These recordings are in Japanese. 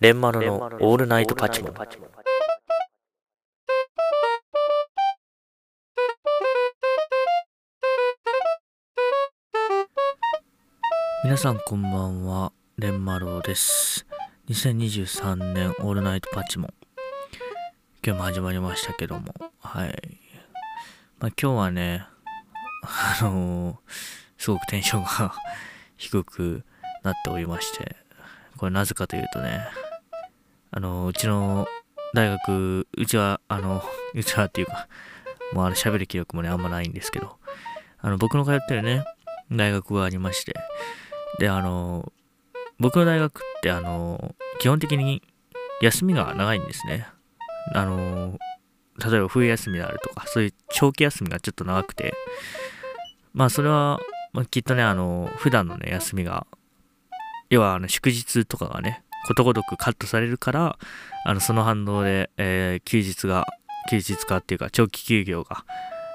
レンマロのオールナイトパチモン。皆さんこんばんは、レンマロです。2023年オールナイトパチモン。今日も始まりましたけども、はい。まあ今日はね、あのーすごくテンションが 低くなっておりまして、これなぜかというとね、あの、うちの大学、うちは、あの、うちはっていうか、もうあの喋る気力もね、あんまないんですけど、あの、僕の通ってるね、大学がありまして、で、あの、僕の大学って、あの、基本的に休みが長いんですね。あの、例えば冬休みであるとか、そういう長期休みがちょっと長くて、まあ、それは、まあ、きっとね、あの、普段のね、休みが要はあの祝日とかがね、ことごとくカットされるから、あのその反動で、えー休日が、休日化っていうか、長期休業が、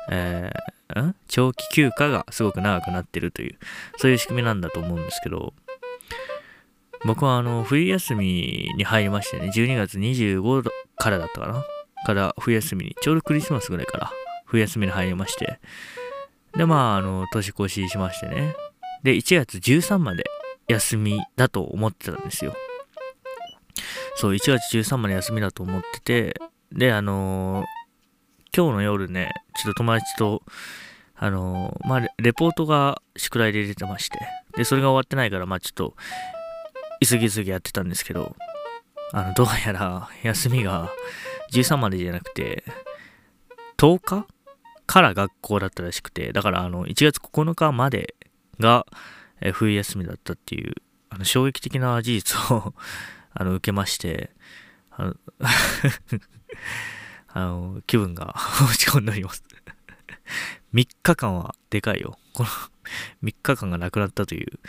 えー長期休暇がすごく長くなってるという、そういう仕組みなんだと思うんですけど、僕はあの冬休みに入りましてね、12月25からだったかな？から冬休みに、ちょうどクリスマスぐらいから冬休みに入りまして、で、まあ、あの、年越ししましてね、で、1月13まで休みだと思ってたんですよ。そう、1月13まで休みだと思ってて、で、あのー今日の夜ね、ちょっと友達と、あのーまあレ、レポートが宿題で出てまして、で、それが終わってないから、まあちょっと、急ぎ急ぎやってたんですけど、あの、どうやら休みが13までじゃなくて、10日か？ら学校だったらしくて、だからあの、1月9日までが、え冬休みだったっていう、あの衝撃的な事実をあの受けまして、あの、あの気分が 落ち込んでおります。3日間はでかいよ。この3日間がなくなったという、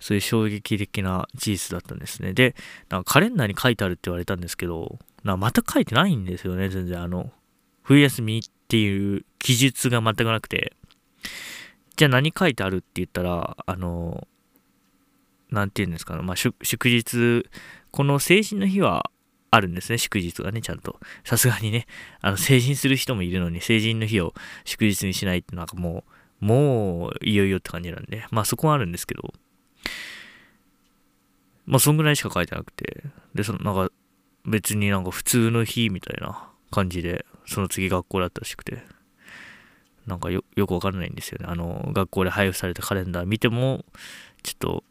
そういう衝撃的な事実だったんですね。で、なんかカレンダーに書いてあるって言われたんですけど、なんまた書いてないんですよね、全然。あの、冬休みっていう記述が全くなくて、じゃあ何書いてあるって言ったら、あの、なんて言うんですかね、まあ、祝日、この成人の日はあるんですね、祝日がね、ちゃんと。さすがにね、あの、成人する人もいるのに、成人の日を祝日にしないってなんかもう、もう、いよいよって感じなんで、まあそこはあるんですけど、まあそんぐらいしか書いてなくて、で、その、なんか、別になんか普通の日みたいな感じで、その次学校だったらしくて、なんかよよくわからないんですよね。あの、学校で配布されたカレンダー見ても、ちょっと、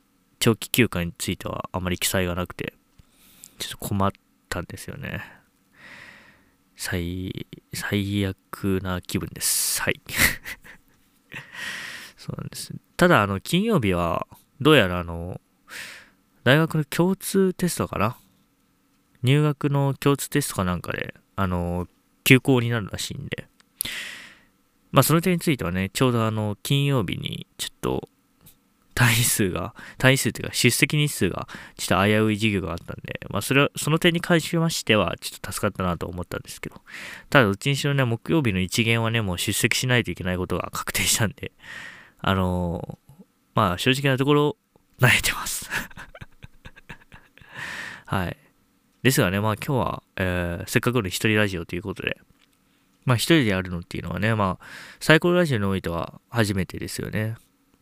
長期休暇についてはあまり記載がなくて、ちょっと困ったんですよね。最、最悪な気分です。はい。そうなんです。ただ、あの、金曜日は、どうやらあの、大学の共通テストかな？入学の共通テストかなんかで、あの、休校になるらしいんで、まあその点についてはね、ちょうどあの、金曜日にちょっと、単位数が、単位数っていうか出席日数がちょっと危うい授業があったんで、まあそれは、その点に関しましてはちょっと助かったなと思ったんですけど、ただどっちにしろね、木曜日の一限はね、もう出席しないといけないことが確定したんで、あのーまあ正直なところ、慣れてます。はい。ですがね、まあ今日は、えーせっかくの一人ラジオということで、まあ一人でやるのっていうのはね、まあサイコロラジオにおいては初めてですよね。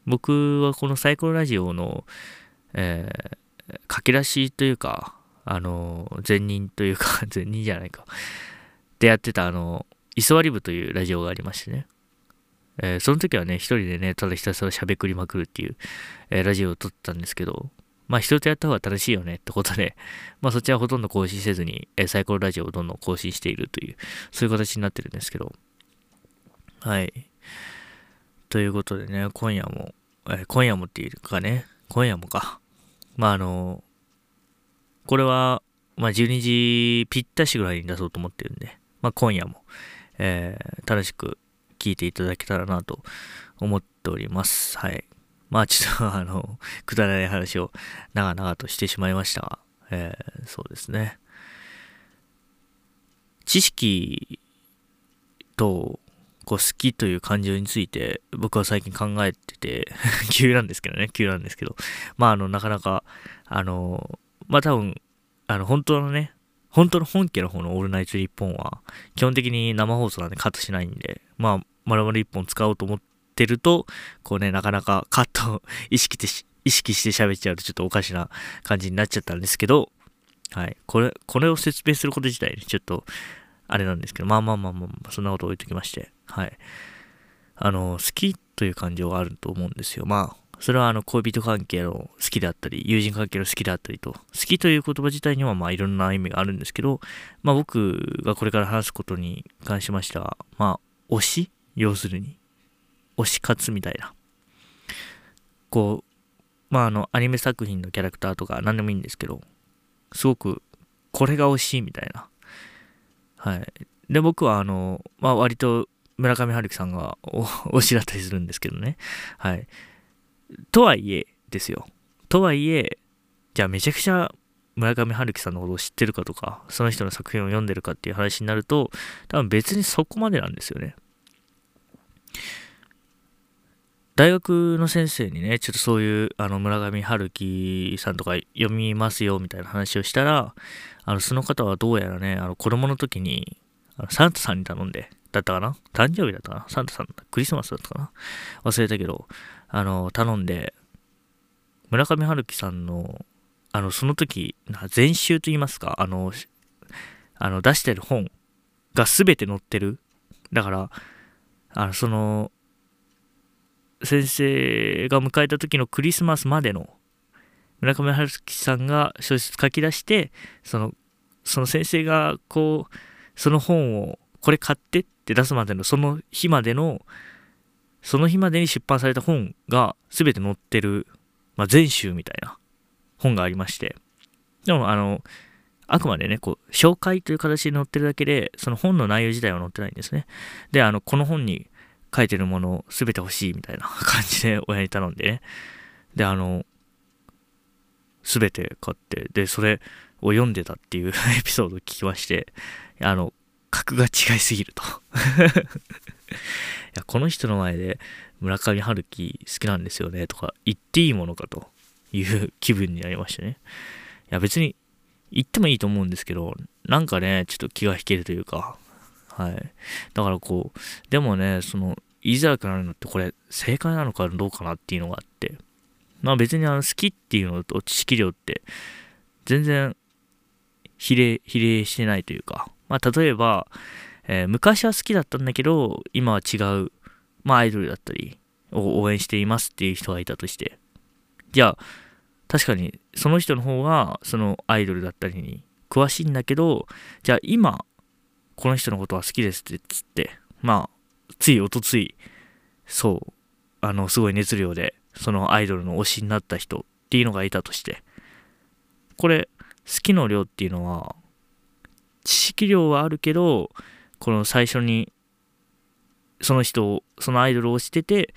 僕はこのサイコロラジオの、えー、書き出しというか、あの、前任というか、前任じゃないか。でやってたあの、居座り部というラジオがありましてね。えーその時はね、一人でね、ただひたすら喋くりまくるっていう、えーラジオを撮ったんですけど、まあ人とやった方が楽しいよねってことで、まあそっちはほとんど更新せずに、えーサイコロラジオをどんどん更新しているという、そういう形になってるんですけど、はい。ということでね、今夜も、えー今夜もっていうかね、今夜もか。まああの、これは、まあ12時ぴったしぐらいに出そうと思ってるんで、まあ今夜も、えー楽しく聞いていただけたらなと思っております。はい。まあちょっとあの、くだらない話を長々としてしまいましたが、えーそうですね。知識とこう好きという感情について僕は最近考えてて 急なんですけどね急なんですけどまああのなかなかあのまあ多分あの、本当のね、本当の本家の方のオールナイト日本は、基本的に生放送なんでカットしないんで、まあ、丸々一本使おうと思ってると、こうね、なかなかカット意識して意識して喋っちゃうとちょっとおかしな感じになっちゃったんですけど、はい。これ、これを説明すること自体にちょっと、あれなんですけど、まあまあまあまあ、そんなこと置いときまして、はい。あの、好きという感情があると思うんですよ。まあ、それはあの恋人関係の好きであったり、友人関係の好きであったりと、好きという言葉自体にはまあいろんな意味があるんですけど、まあ僕がこれから話すことに関しましては、まあ推し？要するに、推し活みたいな。こう、まああのアニメ作品のキャラクターとか何でもいいんですけど、すごくこれが推しみたいな。はい。で、僕はあの、まあ割と村上春樹さんがお推しだったりするんですけどね。はい。とはいえですよ。とはいえ、じゃあめちゃくちゃ村上春樹さんのことを知ってるかとか、その人の作品を読んでるかっていう話になると、多分別にそこまでなんですよね。大学の先生にね、ちょっとそういう、あの、村上春樹さんとか読みますよみたいな話をしたら、あの、その方はどうやらね、あの、子供の時に、あのサンタさんに頼んで、だったかな？誕生日だったかな？サンタさん、クリスマスだったかな？忘れたけど、あの、頼んで、村上春樹さんの、あの、その時、全集と言いますか、あの、あの出してる本が全て載ってる。だから、あの、その、先生が迎えた時のクリスマスまでの村上春樹さんが小説書き出してそのその先生がこうその本をこれ買ってって出すまでのその日までのその日までに出版された本が全て載ってる、まあ、全集みたいな本がありましてでもあのあくまでねこう紹介という形で載ってるだけでその本の内容自体は載ってないんですねであのこの本に書いてるものを全て欲しいみたいな 感じで親に頼んでね。で、あの、全て買って、で、それを読んでたっていう エピソードを聞きまして、あの、格が違いすぎると いや。この人の前で村上春樹好きなんですよねとか言っていいものかという気分になりましたね。いや別に言ってもいいと思うんですけど、なんかね、ちょっと気が引けるというか、はい。だからこう、でもね、その、言いづらくなるのってこれ正解なのかどうかなっていうのがあって、まあ別にあの好きっていうのと知識量って全然比例、比例してないというか、まあ例えば、えー、昔は好きだったんだけど、今は違う、まあアイドルだったりを応援していますっていう人がいたとして、じゃあ確かにその人の方がそのアイドルだったりに詳しいんだけど、じゃあ今この人のことは好きですってつって、まあついおとつい、そう、あの、すごい熱量で、そのアイドルの推しになった人っていうのがいたとして、これ、好きの量っていうのは、知識量はあるけど、この最初に、その人を、そのアイドルを推してて、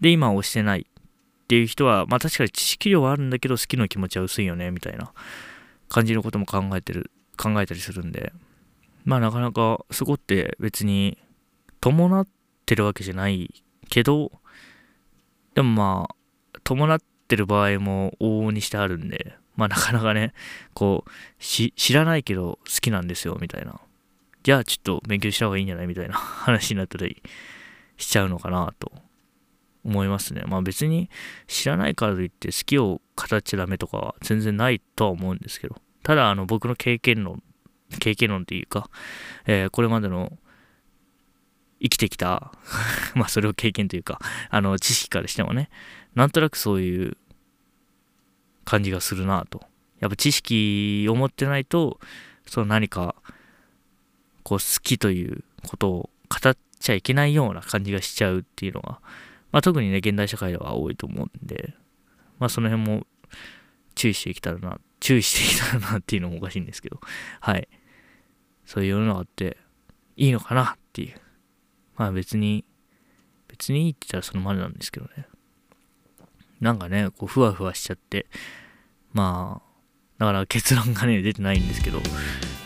で、今は推してないっていう人は、まあ確かに知識量はあるんだけど、好きの気持ちは薄いよね、みたいな感じのことも考えてる、考えたりするんで、まあなかなかそこって別に伴ってるわけじゃないけど、でもまあ、伴ってる場合も往々にしてあるんで、まあなかなかね、こう、知らないけど好きなんですよ、みたいな。じゃあちょっと勉強した方がいいんじゃない？みたいな 話になったりしちゃうのかなと思いますね。まあ別に知らないからといって好きを語っちゃダメとかは全然ないとは思うんですけど、ただあの僕の経験論、経験論っていうか、えー、これまでの生きてきた まあそれを経験というか、あの、知識からしてもね、なんとなくそういう感じがするなと。やっぱ知識を持ってないと、その何か、こう好きということを語っちゃいけないような感じがしちゃうっていうのが、まあ特にね、現代社会では多いと思うんで、まあその辺も注意していけたらな、注意していけたらなっていうのもおかしいんですけど、はい。そういう世の中っていいのかなっていうまあ別に、別にいいって言ったらそのまでなんですけどね。なんかね、こう、ふわふわしちゃって、まあ、だから結論がね、出てないんですけど、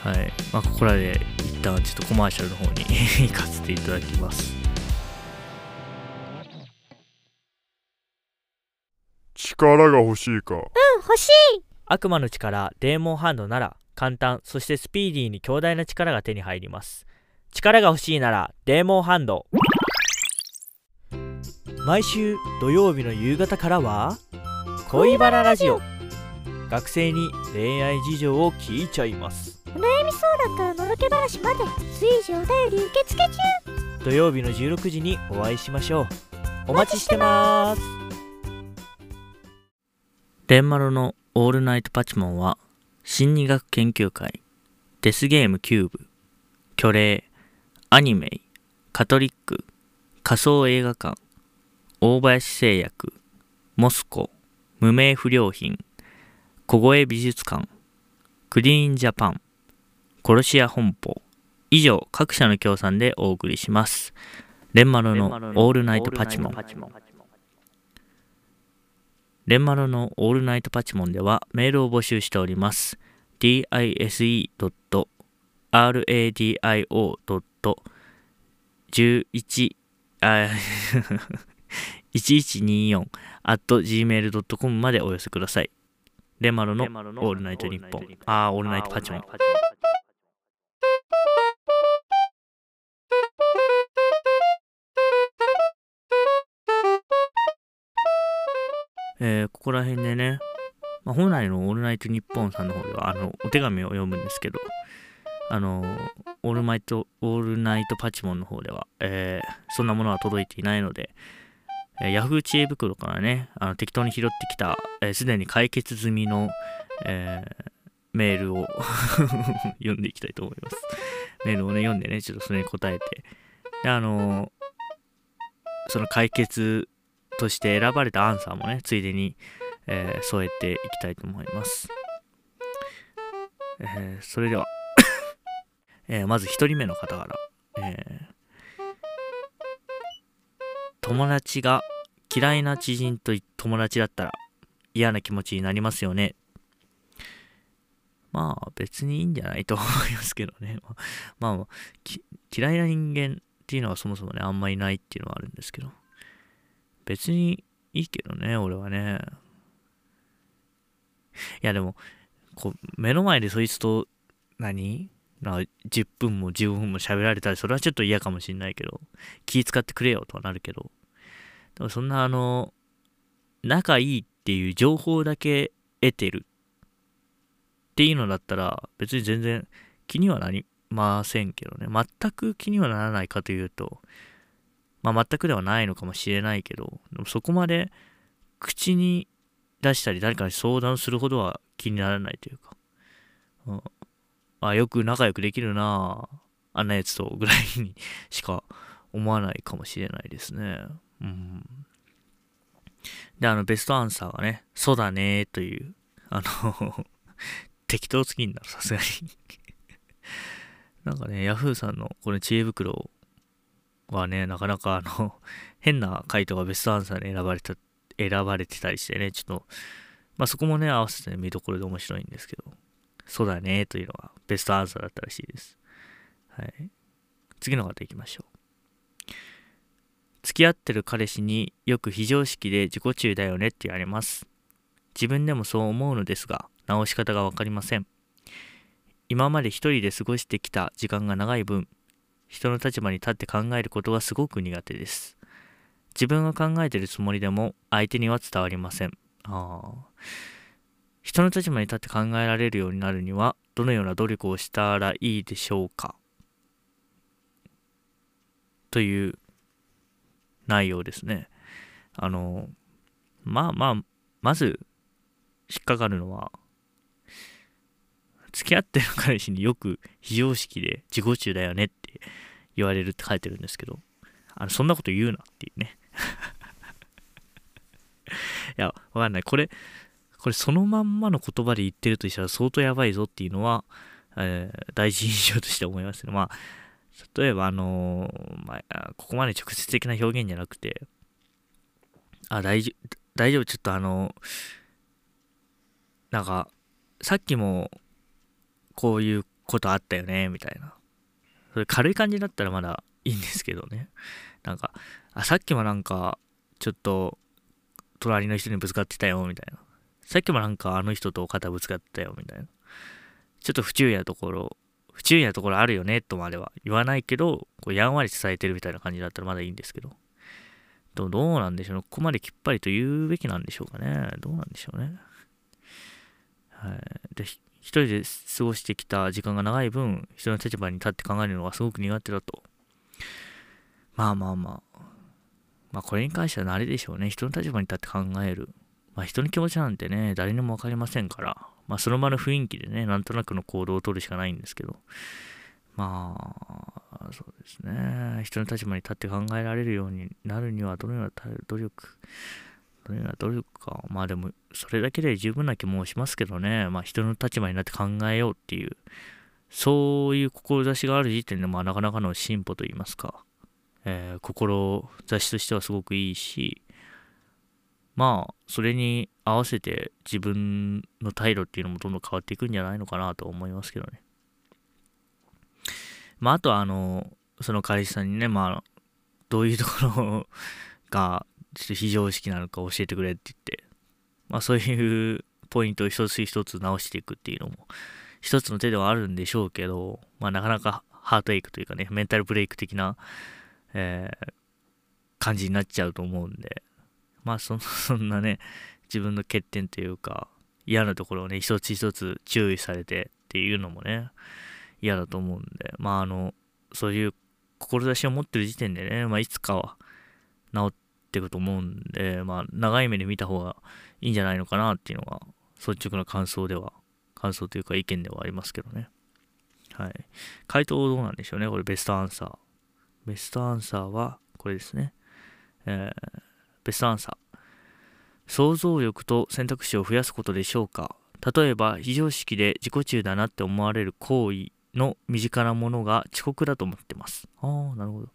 はい。まあ、ここらで一旦ちょっとコマーシャルの方に 行かせていただきます。力が欲しいか？うん、欲しい。悪魔の力デーモンハンドなら簡単そしてスピーディーに強大な力が手に入ります力が欲しいならデーモンハンド毎週土曜日の夕方からは恋バナラジオ。学生に恋愛事情を聞いちゃいます。お悩み相談からのろけ話まで随時お便り受付中。土曜日の16時にお会いしましょう。お待ちしてます。レンマロのオールナイトパチモンは心理学研究会デスゲームキューブ。虚霊アニメイカトリック仮想映画館大林製薬モスコ無名不良品小声美術館クリーンジャパン殺し屋本舗以上各社の協賛でお送りします。レンマロのオールナイトパチモン。レンマロのオールナイトパチモンではメールを募集しております。Dise.radio.11 あ 1124 at gmail.com までお寄せください。レマロのオールナイトニッポン。ああ、オールナイトパチモン。えー、ここら辺でね、まあ、本来のオールナイトニッポンさんの方では、あの、お手紙を読むんですけど、あの、オールナイト、オールナイトパチモンの方では、えー、そんなものは届いていないので、えー、ヤフー知恵袋からね、あの適当に拾ってきた、す、え、で、に解決済みの、えー、メールを 読んでいきたいと思います。メールをね、読んでね、ちょっとそれに答えて、で、あのその解決として選ばれたアンサーもね、ついでに、えー、添えていきたいと思います。えー、それでは え、まず1人目の方から、え友達が嫌いな知人と友達だったら嫌な気持ちになりますよね。まあ別にいいんじゃないと思いますけどね。まあ嫌いな人間っていうのはそもそもねあんまりないっていうのはあるんですけど。別にいいけどね、俺はね。いやでも、こう、目の前でそいつと何、な10分も15分も喋られたら、それはちょっと嫌かもしんないけど、気使ってくれよとはなるけど、でもそんなあの、仲いいっていう情報だけ得てるっていうのだったら、別に全然気にはなりませんけどね。全く気にはならないかというと、まあ、全くではないのかもしれないけど、でもそこまで口に出したり誰かに相談するほどは気にならないというか、うん、あ、よく仲良くできるなあんなやつとぐらいにしか思わないかもしれないですね。うん。で、あの、ベストアンサーはね、そうだねという、あの 適当すぎんだろ、さすがになんかね、ヤフーさんのこの知恵袋はね、なかなかあの、変な回答がベストアンサーに選ばれた、選ばれてたりしてね、ちょっと、まあそこもね、合わせて、ね、見どころで面白いんですけど、そうだね、というのがベストアンサーだったらしいです。はい。次の方行きましょう。付き合ってる彼氏によく非常識で自己中だよねって言われます。自分でもそう思うのですが、直し方がわかりません。今まで一人で過ごしてきた時間が長い分、人の立場に立って考えることがすごく苦手です。自分が考えてるつもりでも相手には伝わりません。あ人の立場に立って考えられるようになるにはどのような努力をしたらいいでしょうか？という内容ですね。あの、まあまあ、まず引っかかるのは付き合ってる彼氏によく非常識で自己中だよねって言われるって書いてるんですけど、あのそんなこと言うなっていうね。いや、わかんない。これ、これそのまんまの言葉で言ってるとしたら相当やばいぞっていうのは、えー、大事印象として思いますね。まあ、例えばあのー、まあ、ここまで直接的な表現じゃなくて、あ、大丈夫、大丈夫、ちょっとあのー、なんか、さっきもこういうことあったよね、みたいな。それ軽い感じだったらまだいいんですけどね。なんか、あ、さっきもなんか、ちょっと、隣の人にぶつかってたよ、みたいな。さっきもなんかあの人と肩ぶつかったよみたいな。ちょっと不注意なところ、不注意なところあるよねとまでは言わないけど、こうやんわり伝えてるみたいな感じだったらまだいいんですけど。どどうなんでしょうね。ここまできっぱりと言うべきなんでしょうかね。どうなんでしょうね。はい。で、一人で過ごしてきた時間が長い分、人の立場に立って考えるのがすごく苦手だと。まあまあまあ。まあこれに関しては慣れでしょうね。人の立場に立って考える。まあ人の気持ちなんてね、誰にも分かりませんから。まあその場の雰囲気でね、なんとなくの行動をとるしかないんですけど。まあ、そうですね。人の立場に立って考えられるようになるには、どのような努力、どのような努力か。まあでも、それだけで十分な気もしますけどね。まあ人の立場になって考えようっていう、そういう志がある時点で、まあなかなかの進歩といいますか、えー、志としてはすごくいいし、まあ、それに合わせて自分の態度っていうのもどんどん変わっていくんじゃないのかなと思いますけどね。まあ、あとは、あの、その彼氏さんにね、まあ、どういうところが、ちょっと非常識なのか教えてくれって言って、まあ、そういうポイントを一つ一つ直していくっていうのも、一つの手ではあるんでしょうけど、まあ、なかなかハートエイクというかね、メンタルブレイク的な、えー、感じになっちゃうと思うんで、まあその、そんなね、自分の欠点というか、嫌なところをね、一つ一つ注意されてっていうのもね、嫌だと思うんで、まああの、そういう志を持ってる時点でね、まあいつかは治っていくと思うんで、まあ長い目で見た方がいいんじゃないのかなっていうのが率直な感想では、感想というか意見ではありますけどね。はい。回答どうなんでしょうね、これベストアンサー。ベストアンサーはこれですね。えー、ベストアンサー。想像力と選択肢を増やすことでしょうか例えば非常識で自己中だなって思われる行為の身近なものが遅刻だと思ってます。ああ、なるほど。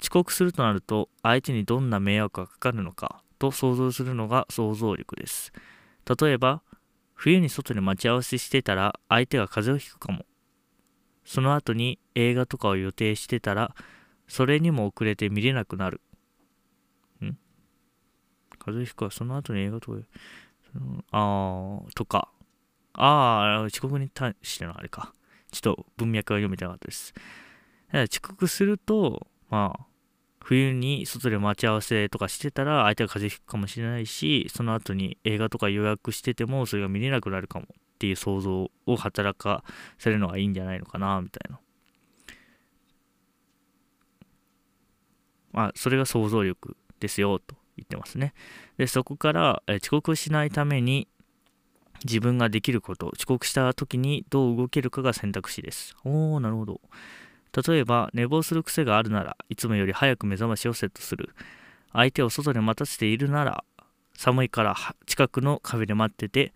遅刻するとなると、相手にどんな迷惑がかかるのかと想像するのが想像力です。例えば、冬に外で待ち合わせしてたら相手が風邪をひくかも。その後に映画とかを予定してたら、それにも遅れて見れなくなる。風邪ひくはその後に映画とか、あー、とか。あー、遅刻に対してのあれか。ちょっと文脈は読めてなかったです。遅刻すると、まあ、冬に外で待ち合わせとかしてたら相手が風邪ひくかもしれないし、その後に映画とか予約しててもそれが見れなくなるかもっていう想像を働かせるのがいいんじゃないのかな、みたいな。まあ、それが想像力ですよ、と言ってますね。で、そこから、え遅刻しないために自分ができること、遅刻した時にどう動けるかが選択肢です。おー、なるほど。例えば、寝坊する癖があるならいつもより早く目覚ましをセットする。相手を外で待たせているなら、寒いから近くのカフェで待ってて、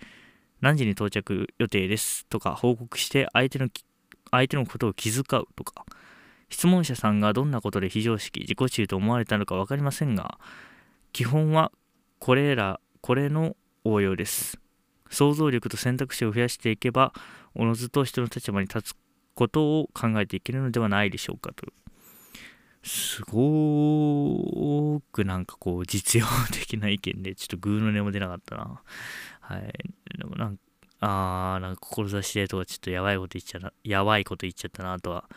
何時に到着予定です？とか報告して相手の相手のことを気遣うとか、質問者さんがどんなことで非常識、自己中と思われたのか分かりませんが、基本はこれら、これの応用です。想像力と選択肢を増やしていけば、おのずと人の立場に立つことを考えていけるのではないでしょうかと。すごくなんかこう実用的な意見で、ちょっとグーの音も出なかったな。はい。でもなんか、あー、なんか志でとかちょっとやばいこと言っちゃな、やばいこと言っちゃったなとは、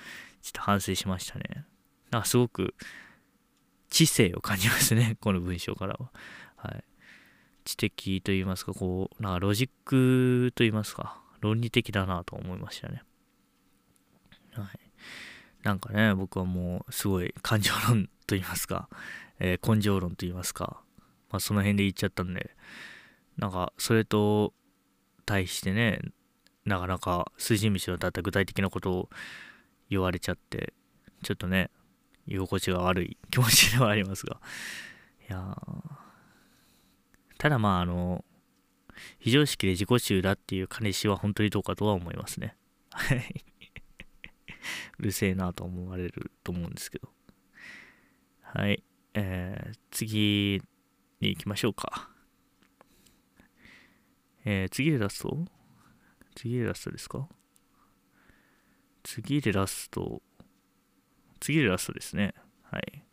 ちょっと反省しましたね。なんかすごく知性を感じますね、この文章からは。はい。知的と言いますか、こう、なんかロジックと言いますか、論理的だなと思いましたね。はい。なんかね、僕はもうすごい感情論と言いますか、えー、根性論と言いますか、まあその辺で言っちゃったんで、なんかそれと対してね、なかなか筋道の立った具体的なことを言われちゃって、ちょっとね、居心地が悪い気持ちではありますが、いやただまああの、非常識で自己中だっていう彼氏は本当にどうかとは思いますね。はい。うるせえなと思われると思うんですけど。はい。えー、次に行きましょうか。えー、次でラスト？次でラストですか？次でラスト。次でラストですね。はい。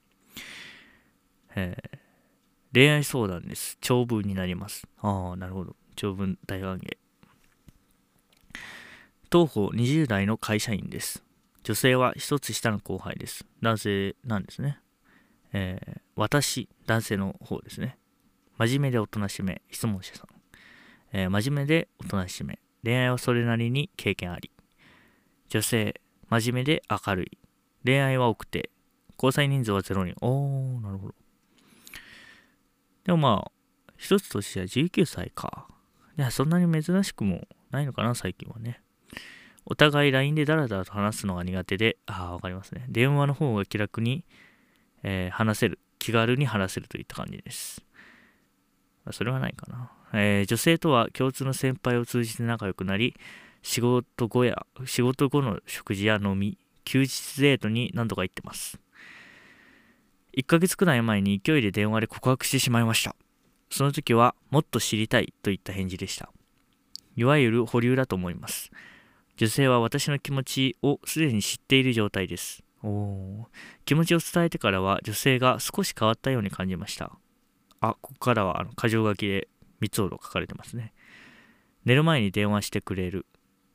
えー、恋愛相談です。長文になります。ああ、なるほど。長文大歓迎。当方20代の会社員です。女性は一つ下の後輩です。男性なんですね。えー私、男性の方ですね。真面目でおとなしめ、質問者さん。えー真面目でおとなしめ、恋愛はそれなりに経験あり。女性、真面目で明るい。恋愛は多くて、交際人数は0人。おー、なるほど。でもまあ、一つ年は19歳か。いや、そんなに珍しくもないのかな、最近はね。お互い LINE でダラダラと話すのが苦手で、ああ、わかりますね。電話の方が気楽に、えー話せる。気軽に話せるといった感じです。あそれはないかな。えー女性とは共通の先輩を通じて仲良くなり、仕事後や、仕事後の食事や飲み、休日デートに何度か行ってます。1ヶ月くらい前に勢いで電話で告白してしまいました。その時は、もっと知りたいといった返事でした。いわゆる保留だと思います。女性は私の気持ちをすでに知っている状態です。お気持ちを伝えてからは女性が少し変わったように感じました。あ、ここからはあの箇条書きで3つほど書かれてますね。寝る前に電話してくれる。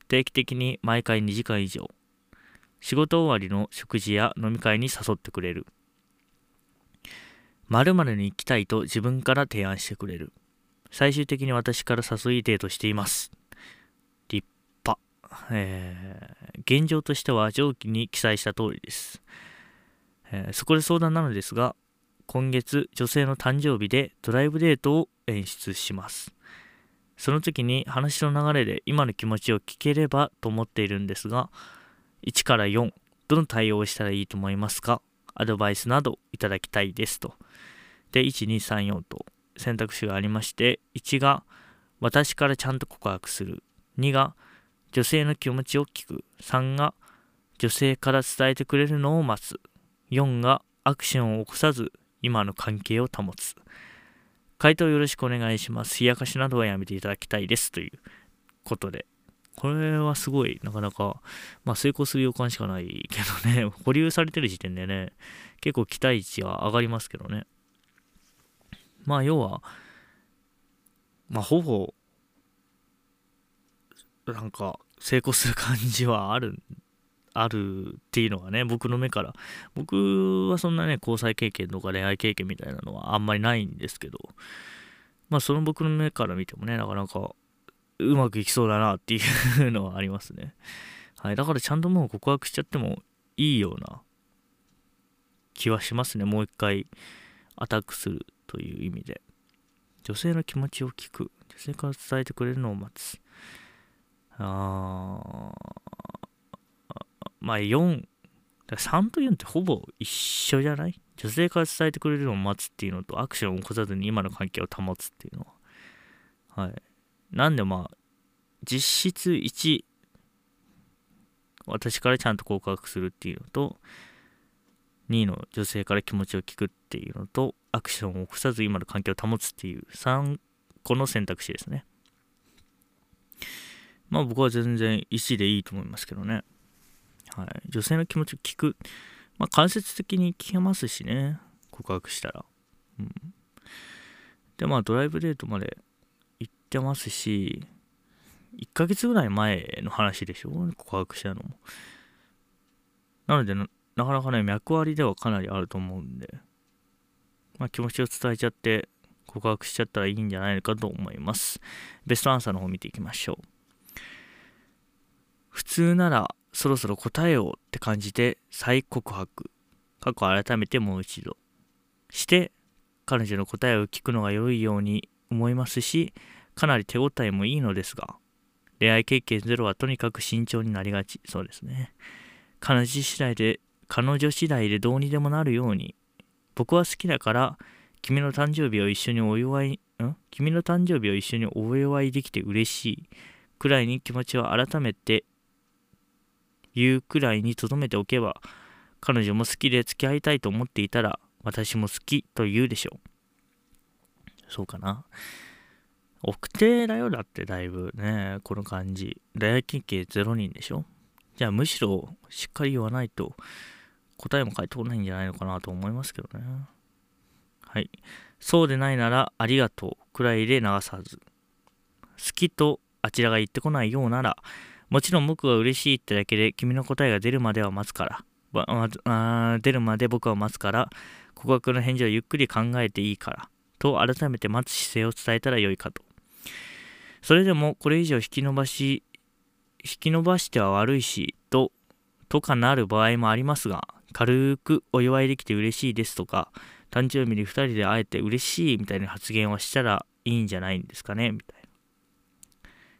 定期的に毎回2時間以上。仕事終わりの食事や飲み会に誘ってくれる。〇〇に行きたいと自分から提案してくれる。最終的に私から誘いデートしています。立派。えー現状としては上記に記載した通りです。えーそこで相談なのですが、今月女性の誕生日でドライブデートを演出します。その時に話の流れで今の気持ちを聞ければと思っているんですが、1から4、どの対応をしたらいいと思いますか？アドバイスなどいただきたいですと。で、1、2、3、4と選択肢がありまして、1が私からちゃんと告白する。2が女性の気持ちを聞く。3が女性から伝えてくれるのを待つ。4がアクションを起こさず今の関係を保つ。回答よろしくお願いします。冷やかしなどはやめていただきたいです。ということで。これはすごい、なかなか、まあ成功する予感しかないけどね、保留されてる時点でね、結構期待値は上がりますけどね。まあ要は、まあほぼ、なんか成功する感じはある、あるっていうのがね、僕の目から。僕はそんなね、交際経験とか恋愛経験みたいなのはあんまりないんですけど、まあその僕の目から見てもね、なかなかうまくいきそうだなっていうのはありますね。はい。だからちゃんともう告白しちゃってもいいような気はしますね。もう一回アタックするという意味で。女性の気持ちを聞く。女性から伝えてくれるのを待つ。あーまあ4、3と4ってほぼ一緒じゃない？女性から伝えてくれるのを待つっていうのとアクションを起こさずに今の関係を保つっていうのは。はい。なんでまあ、実質1、私からちゃんと告白するっていうのと、2の女性から気持ちを聞くっていうのと、アクションを起こさず今の関係を保つっていう3個の選択肢ですね。まあ僕は全然1でいいと思いますけどね。はい。女性の気持ちを聞く。まあ間接的に聞けますしね。告白したら。うん。で、まあドライブデートまでってますし、1ヶ月ぐらい前の話でしょ？告白したのも。なのでな、なかなかね、脈割りではかなりあると思うんで、まあ気持ちを伝えちゃって、告白しちゃったらいいんじゃないかと思います。ベストアンサーの方見ていきましょう。普通ならそろそろ答えをって感じて再告白。過去改めてもう一度。して、彼女の答えを聞くのが良いように思いますし、かなり手応えもいいのですが、恋愛経験ゼロはとにかく慎重になりがち。そうですね。彼女次第で、彼女次第でどうにでもなるように、僕は好きだから、君の誕生日を一緒にお祝い、ん？君の誕生日を一緒にお祝いできて嬉しい。くらいに気持ちを改めて言うくらいに留めておけば、彼女も好きで付き合いたいと思っていたら、私も好きと言うでしょう。そうかな。奥手だよ、だってだいぶね、この感じ。恋愛経験0人でしょ？じゃあむしろしっかり言わないと答えも返ってこないんじゃないのかなと思いますけどね。はい。そうでないならありがとうくらいで流さず。好きとあちらが言ってこないようなら、もちろん僕が嬉しいってだけで君の答えが出るまでは待つから、ま、出るまで僕は待つから、告白の返事をゆっくり考えていいから、と改めて待つ姿勢を伝えたらよいかと。それでもこれ以上引き伸ばし、引き伸ばしては悪いし、と、とかなる場合もありますが、軽くお祝いできて嬉しいですとか、誕生日に2人で会えて嬉しいみたいな発言をしたらいいんじゃないんですかねみたいな。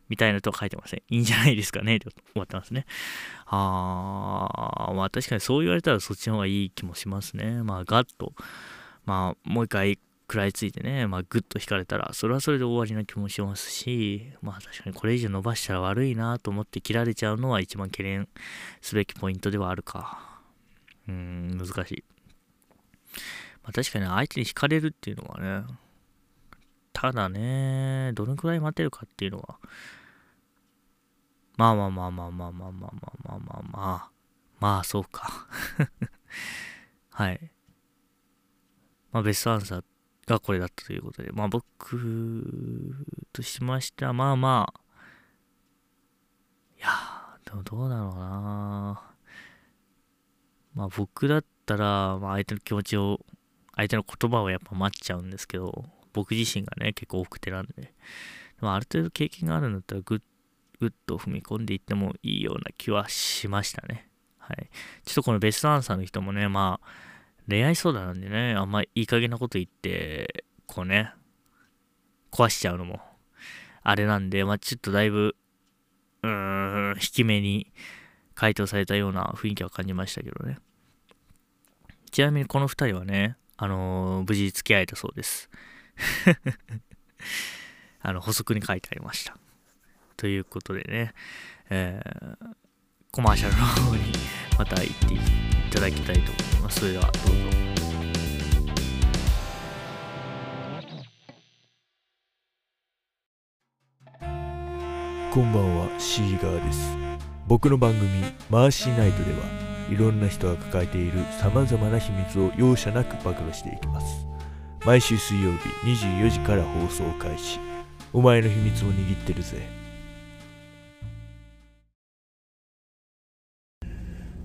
みたいなと書いてません、いいんじゃないですかねって終わってますね。あー、まあ確かにそう言われたらそっちの方がいい気もしますね。まあガッと、まあもう一回食らいついてね、まあグッと引かれたら、それはそれで終わりな気もしますし、まあ確かにこれ以上伸ばしたら悪いなと思って切られちゃうのは一番懸念すべきポイントではあるか。うん、難しい。まあ確かに相手に惹かれるっていうのはね、ただね、どのくらい待てるかっていうのは、まあまあまあまあまあまあまあまあまあまあまあ、まあそうか。はい。まあベストアンサーがこれだったということで、まあ僕としましては、まあまあ、いやでもどうだろうなまあ僕だったら、まあ相手の気持ちを、相手の言葉をやっぱ待っちゃうんですけど、僕自身がね、結構多くてなんで、でもある程度経験があるんだったらグッぐっと踏み込んでいってもいいような気はしましたね。はい。ちょっとこのベストアンサーの人もね、まあ、恋愛相談なんでね、あんまいい加減なこと言って、こうね、壊しちゃうのも、あれなんで、まあちょっとだいぶ、うーん、引き目に回答されたような雰囲気は感じましたけどね。ちなみにこの2人はね、あのー、無事付き合えたそうです。あの、補足に書いてありました。ということでね、えー、コマーシャルの方にまた行っていただきたいと思います。それではどうぞ。こんばんは、シーガーです。僕の番組、マーシーナイトでは、いろんな人が抱えている様々な秘密を容赦なく暴露していきます。毎週水曜日24時から放送開始。お前の秘密を握ってるぜ。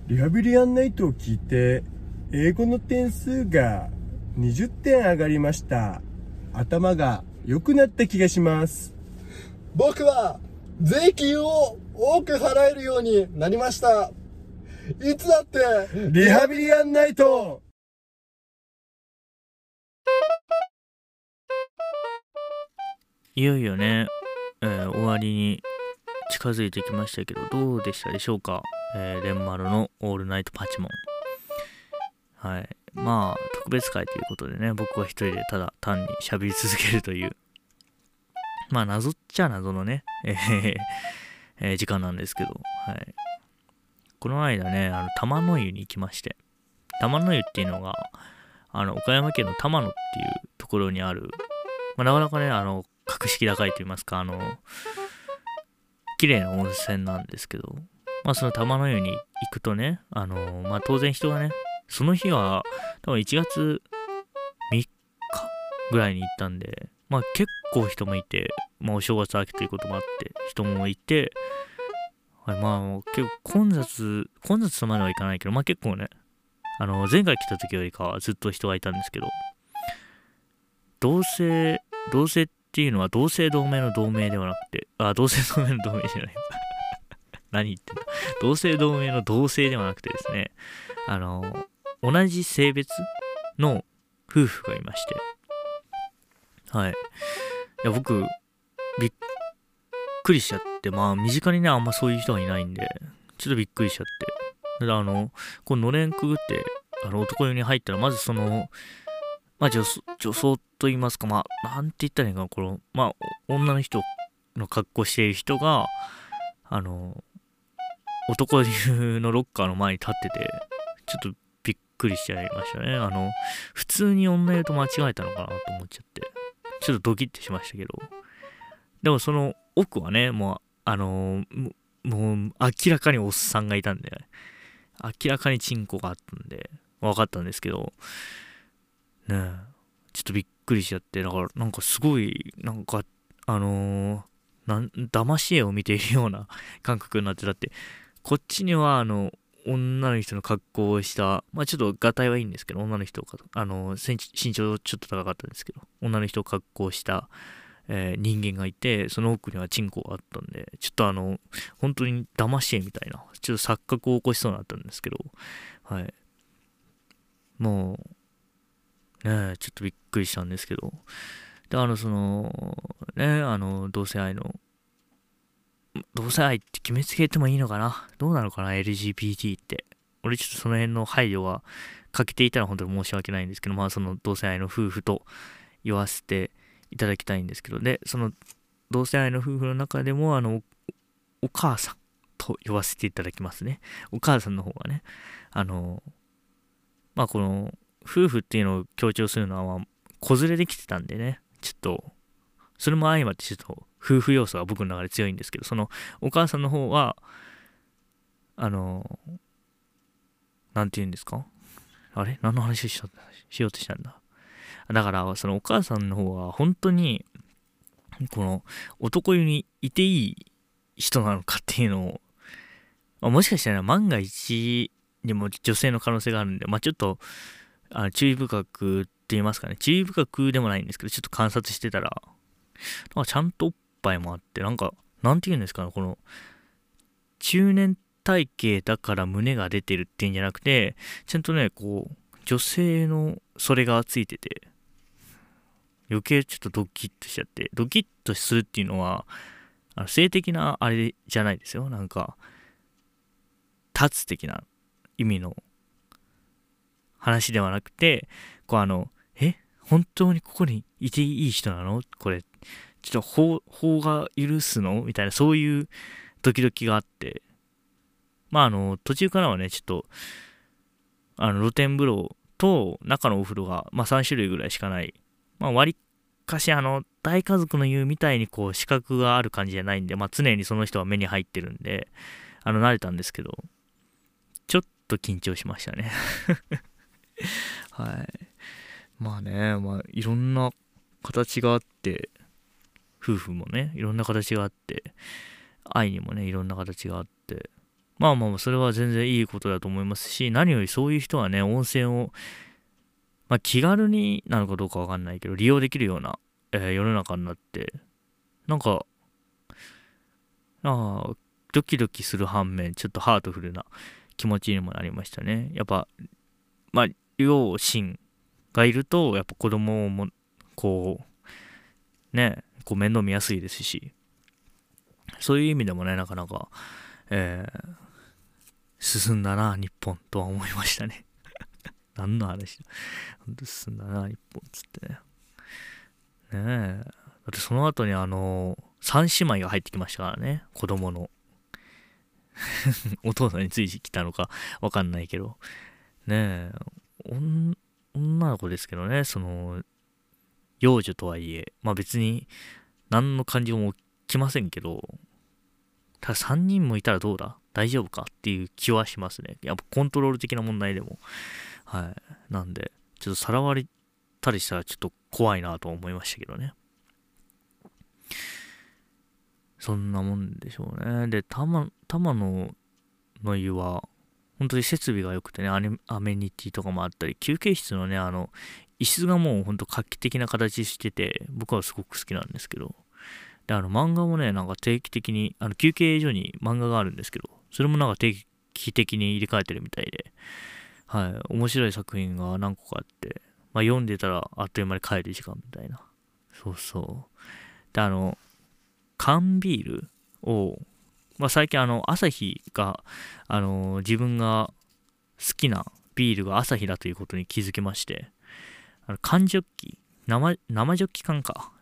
リハビリアンナイトを聞いて、英語の点数が20点上がりました。頭が良くなった気がします。僕は税金を多く払えるようになりました。いつだって、リハビリアンナイトいよいよね、えー、終わりに近づいてきましたけど、どうでしたでしょうか？えー、レンマルのオールナイトパチモン。はい。まあ、特別会ということでね、僕は一人でただ単に喋り続けるという、まあ、謎っちゃ謎のね、えーえー、時間なんですけど、はい。この間ね、あの、玉の湯に行きまして、玉の湯っていうのが、あの、岡山県の玉野っていうところにある、まあ、なかなかね、あの、格式高いと言いますか、あの、綺麗な温泉なんですけど、まあその玉の湯に行くとね、あのー、まあ当然人がね、その日は多分1月3日ぐらいに行ったんで、まあ結構人もいて、まあお正月明けということもあって、人もいて、はい、まあ結構混雑、混雑とまではいかないけど、まあ結構ね、あの、前回来た時よりかはずっと人がいたんですけど、同性、同性ってていうのは同姓同名の同名ではなくて、あ、同姓同名の同名じゃない。何言ってんの同姓同名の同姓ではなくてですね、あの、同じ性別の夫婦がいまして、はい。いや、僕、びっくりしちゃって、まあ、身近にね、あんまそういう人がいないんで、ちょっとびっくりしちゃって。で、あの、こののれんくぐって、あの、男湯に入ったら、まずその、まあ女、女装と言いますか、まあ、なんて言ったらいいかな、この、まあ、女の人の格好している人が、あの、男湯のロッカーの前に立ってて、ちょっとびっくりしちゃいましたね。あの、普通に女湯と間違えたのかなと思っちゃって、ちょっとドキッてしましたけど、でもその奥はね、もう、あのもう明らかにおっさんがいたんで、明らかにチンコがあったんで、分かったんですけど、ね、ちょっとびっくりしちゃって、だからなんかすごい、なんか、あのー、なん騙し絵を見ているような 感覚になってだって。こっちにはあの女の人の格好をしたまあちょっとがたいはいいんですけど女の人かあの身長ちょっと高かったんですけど女の人を格好した、えー人間がいてその奥にはチンコがあったんでちょっとあの本当に騙し絵みたいなちょっと錯覚を起こしそうになったんですけどはい。もうねちょっとびっくりしたんですけど。であのそのねあの同性愛の同性愛って決めつけてもいいのかな？どうなのかな？LGBT って。俺ちょっとその辺の配慮は欠けていたら本当に申し訳ないんですけどまあその同性愛の夫婦と言わせていただきたいんですけど。でその同性愛の夫婦の中でもあのお母さんと言わせていただきますね。お母さんの方がね。あのまあこの夫婦っていうのを強調するのは、子連れできてたんでね。ちょっとそれも相まってちょっと夫婦要素が僕の中で強いんですけどそのお母さんの方はあのなんて言うんですか？あれ？何の話ししようとしたんだ？だからそのお母さんの方は本当にこの男湯にいていい人なのかっていうのを、まあ、もしかしたら万が一にも女性の可能性があるんで、まあ、ちょっとあ注意深くって言いますかね。注意深くでもないんですけどちょっと観察してたら。なんかちゃんとおっぱいもあってなんかなんて言うんですかねこの中年体型だから胸が出てるっていうんじゃなくてちゃんとねこう女性のそれがついてて余計ちょっとドキッとしちゃってドキッとするっていうのはあの性的なあれじゃないですよ。なんか立つ的な意味の話ではなくてこうあのえ本当にここにいていい人なの？これちょっと法法が許すの？みたいなそういうドキドキがあって。まああの途中からはねちょっとあの露天風呂と中のお風呂が、まあ、3種類ぐらいしかない、まあ、割かしあの大家族の言うみたいにこう資格がある感じじゃないんで、まあ、常にその人は目に入ってるんであの慣れたんですけどちょっと緊張しましたね。はい。まあねまあいろんな形があって夫婦もねいろんな形があって愛にもねいろんな形があってまあまあそれは全然いいことだと思いますし何よりそういう人はね温泉を、まあ、気軽になのかどうかわかんないけど利用できるような、えー世の中になってなんかああドキドキする反面ちょっとハートフルな気持ちにもなりましたね。やっぱまあ両親がいるとやっぱ子供もこうねこう面倒見やすいですし。そういう意味でもねなかなか、えー進んだな日本とは思いましたね。何の話だ。進んだな日本っつってね。ねえ。だってその後にあの三姉妹が入ってきましたからね子供の。お父さんについてきたのかわかんないけど。ねえ。女の子ですけどねその幼女とはいえまあ別に何の感情も起きませんけどただ3人もいたらどうだ？大丈夫か？っていう気はしますね。やっぱコントロール的な問題でも。はい。なんで、ちょっとさらわれたりしたらちょっと怖いなと思いましたけどね。そんなもんでしょうね。で、玉玉野の湯は、本当に設備が良くてねア、メニティとかもあったり、休憩室のね、あの、椅子がもう本当画期的な形してて、僕はすごく好きなんですけど、で、あの漫画もね、なんか定期的に、あの休憩所に漫画があるんですけど、それもなんか定期的に入れ替えてるみたいで、はい、面白い作品が何個かあって、まあ、読んでたらあっという間に帰る時間みたいな。そうそう。で、あの、缶ビールを、まあ、最近あの、朝日が、あの、自分が好きなビールが朝日だということに気づきまして、あの缶ジョッキ、生、生ジョッキ缶か、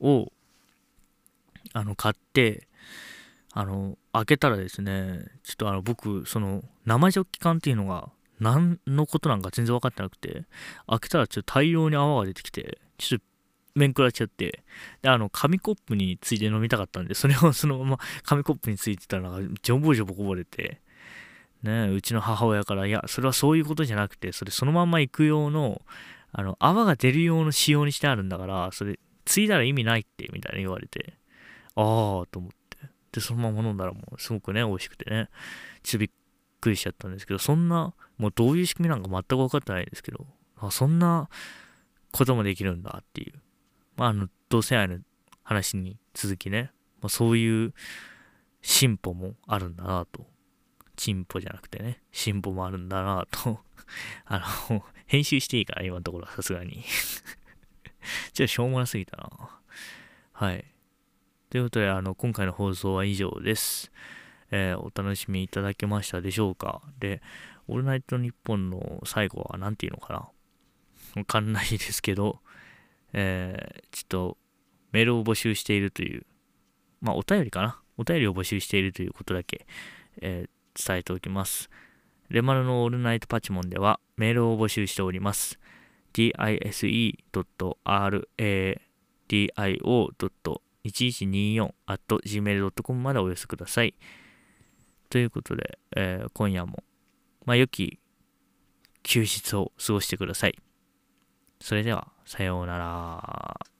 を、あの、買って、あの、開けたらですね、ちょっとあの、僕、その、生ジョッキ缶っていうのが、何のことなんか全然分かってなくて、開けたらちょっと大量に泡が出てきて、ちょっと面食らっちゃって、で、あの、紙コップについて飲みたかったんで、それを そのまま紙コップについてたら、ジョボジョボこぼれて、ねうちの母親から、いや、それはそういうことじゃなくて、それそのまま行く用の、あの、泡が出る用の仕様にしてあるんだから、それ、ついだら意味ないって、みたいな言われて、あーと思って。で、そのまま飲んだらもうすごくね、美味しくてね、ちょっとびっくりしちゃったんですけど、そんな、もうどういう仕組みなんか全く分かってないですけど、あそんなこともできるんだっていう。まあ、あの、同性愛の話に続きね、まあ、そういう進歩もあるんだなと。進歩じゃなくてね、進歩もあるんだなと。あの、編集していいかな、今のところはさすがに。ちょっとしょうもなすぎたな。はい。ということで、あの、今回の放送は以上です。えーお楽しみいただけましたでしょうかで、オールナイトニッポンの最後は何て言うのかなわかんないですけど、えーちょっとメールを募集しているという、まあお便りかなお便りを募集しているということだけ、えー伝えておきます。レマルのオールナイトパチモンではメールを募集しております。dise.radio.1124.gmail.com までお寄せください。ということで、えー今夜も、まあ、良き休日を過ごしてください。それでは、さようなら。